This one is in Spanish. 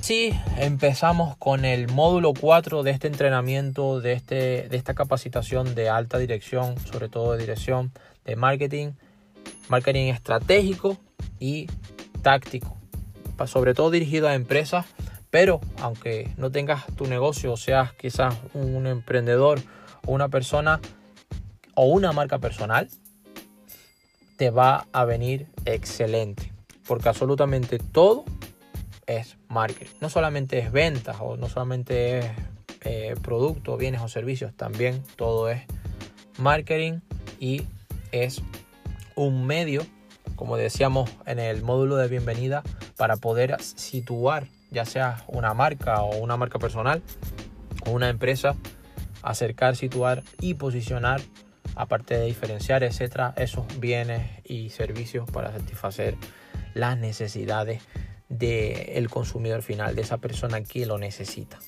Sí, empezamos con el módulo 4 de este entrenamiento, de, este, de esta capacitación de alta dirección, sobre todo de dirección de marketing, marketing estratégico y táctico, sobre todo dirigido a empresas, pero aunque no tengas tu negocio, seas quizás un emprendedor o una persona o una marca personal, te va a venir excelente, porque absolutamente todo es marketing. No solamente es ventas o no solamente es eh, productos, bienes o servicios, también todo es marketing y es un medio, como decíamos en el módulo de bienvenida, para poder situar ya sea una marca o una marca personal o una empresa, acercar, situar y posicionar, aparte de diferenciar, etcétera, esos bienes y servicios para satisfacer las necesidades del consumidor final, de esa persona que lo necesita.